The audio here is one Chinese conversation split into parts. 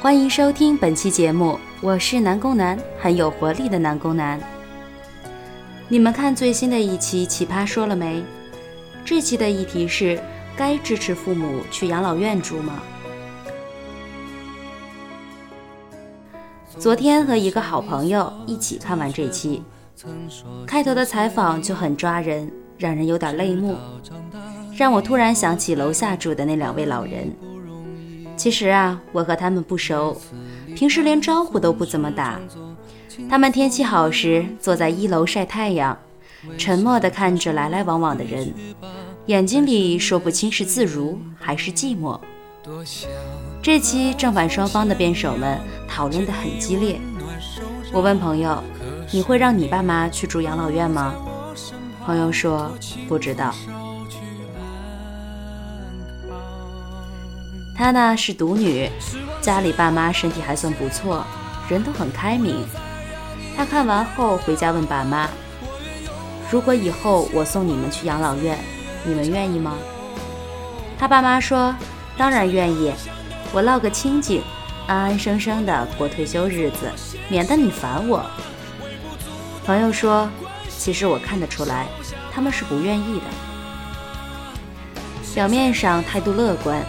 欢迎收听本期节目，我是南宫南，很有活力的南宫南。你们看最新的一期《奇葩说》了没？这期的议题是：该支持父母去养老院住吗？昨天和一个好朋友一起看完这期，开头的采访就很抓人，让人有点泪目，让我突然想起楼下住的那两位老人。其实啊，我和他们不熟，平时连招呼都不怎么打。他们天气好时坐在一楼晒太阳，沉默地看着来来往往的人，眼睛里说不清是自如还是寂寞。这期正反双方的辩手们讨论得很激烈。我问朋友：“你会让你爸妈去住养老院吗？”朋友说：“不知道。”她呢是独女，家里爸妈身体还算不错，人都很开明。她看完后回家问爸妈：“如果以后我送你们去养老院，你们愿意吗？”她爸妈说：“当然愿意，我落个清静，安安生生的过退休日子，免得你烦我。”朋友说：“其实我看得出来，他们是不愿意的，表面上态度乐观。”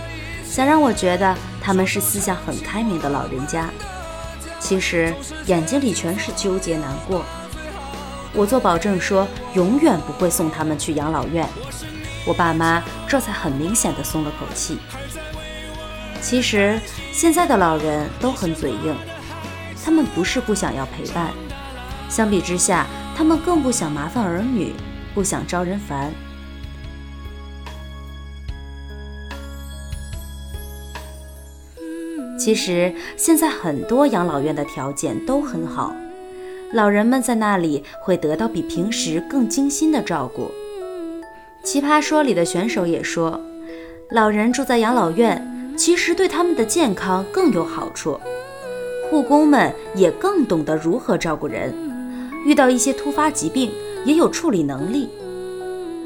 想让我觉得他们是思想很开明的老人家，其实眼睛里全是纠结难过。我做保证说永远不会送他们去养老院，我爸妈这才很明显的松了口气。其实现在的老人都很嘴硬，他们不是不想要陪伴，相比之下，他们更不想麻烦儿女，不想招人烦。其实现在很多养老院的条件都很好，老人们在那里会得到比平时更精心的照顾。奇葩说里的选手也说，老人住在养老院，其实对他们的健康更有好处，护工们也更懂得如何照顾人，遇到一些突发疾病也有处理能力。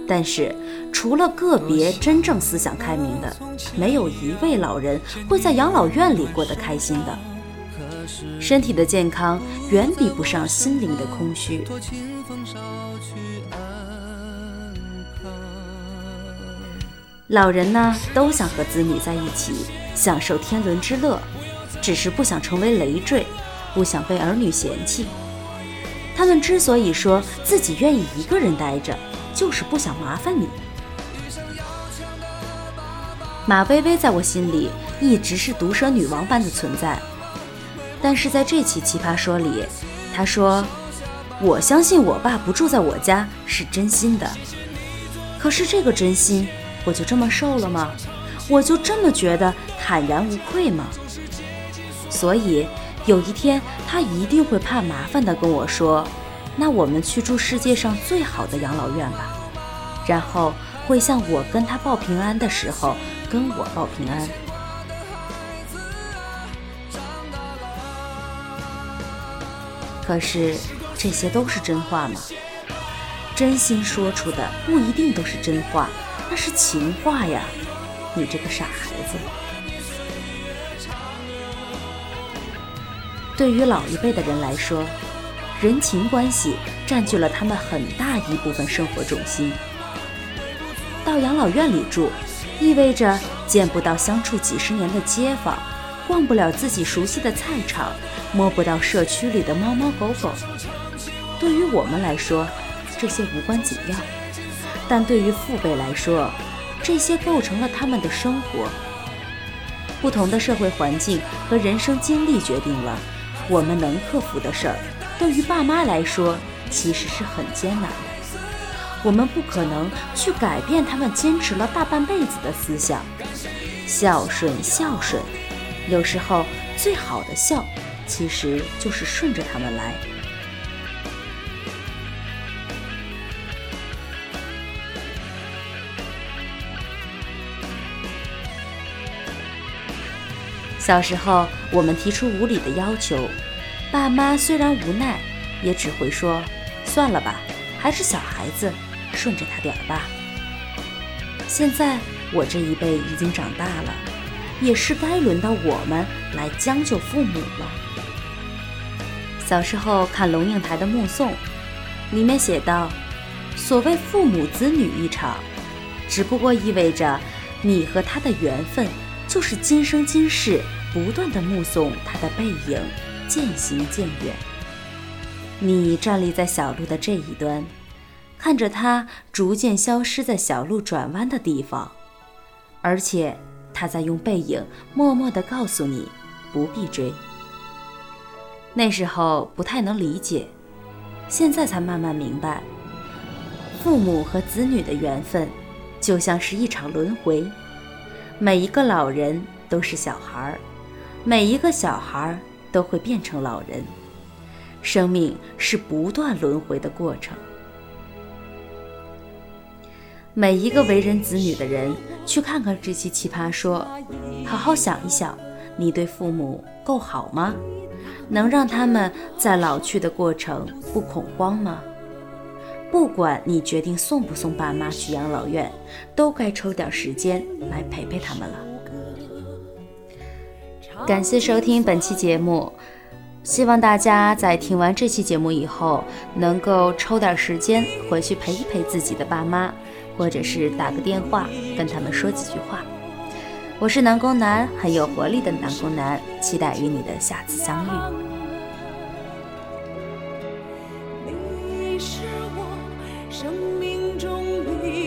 但是，除了个别真正思想开明的，没有一位老人会在养老院里过得开心的。身体的健康远比不上心灵的空虚。老人呢，都想和子女在一起，享受天伦之乐，只是不想成为累赘，不想被儿女嫌弃。他们之所以说自己愿意一个人待着。就是不想麻烦你。马薇薇在我心里一直是毒舌女王般的存在，但是在这期奇葩说里，她说：“我相信我爸不住在我家是真心的。”可是这个真心，我就这么受了吗？我就这么觉得坦然无愧吗？所以有一天，他一定会怕麻烦的跟我说。那我们去住世界上最好的养老院吧，然后会像我跟他报平安的时候跟我报平安。可是这些都是真话吗？真心说出的不一定都是真话，那是情话呀！你这个傻孩子。对于老一辈的人来说。人情关系占据了他们很大一部分生活重心。到养老院里住，意味着见不到相处几十年的街坊，逛不了自己熟悉的菜场，摸不到社区里的猫猫狗狗。对于我们来说，这些无关紧要；但对于父辈来说，这些构成了他们的生活。不同的社会环境和人生经历决定了我们能克服的事儿。对于爸妈来说，其实是很艰难的。我们不可能去改变他们坚持了大半辈子的思想，孝顺孝顺，有时候最好的孝，其实就是顺着他们来。小时候，我们提出无理的要求，爸妈虽然无奈，也只会说：“算了吧，还是小孩子，顺着他点儿吧。”现在我这一辈已经长大了，也是该轮到我们来将就父母了。小时候看龙应台的《目送》，里面写道：“所谓父母子女一场，只不过意味着你和他的缘分。”就是今生今世不断的目送他的背影渐行渐远。你站立在小路的这一端，看着他逐渐消失在小路转弯的地方，而且他在用背影默默地告诉你不必追。那时候不太能理解，现在才慢慢明白，父母和子女的缘分就像是一场轮回。每一个老人都是小孩儿，每一个小孩儿都会变成老人。生命是不断轮回的过程。每一个为人子女的人，去看看这期奇葩说，好好想一想，你对父母够好吗？能让他们在老去的过程不恐慌吗？不管你决定送不送爸妈去养老院，都该抽点时间来陪陪他们了。感谢收听本期节目，希望大家在听完这期节目以后，能够抽点时间回去陪一陪自己的爸妈，或者是打个电话跟他们说几句话。我是南宫南，很有活力的南宫南，期待与你的下次相遇。你是我生命中的。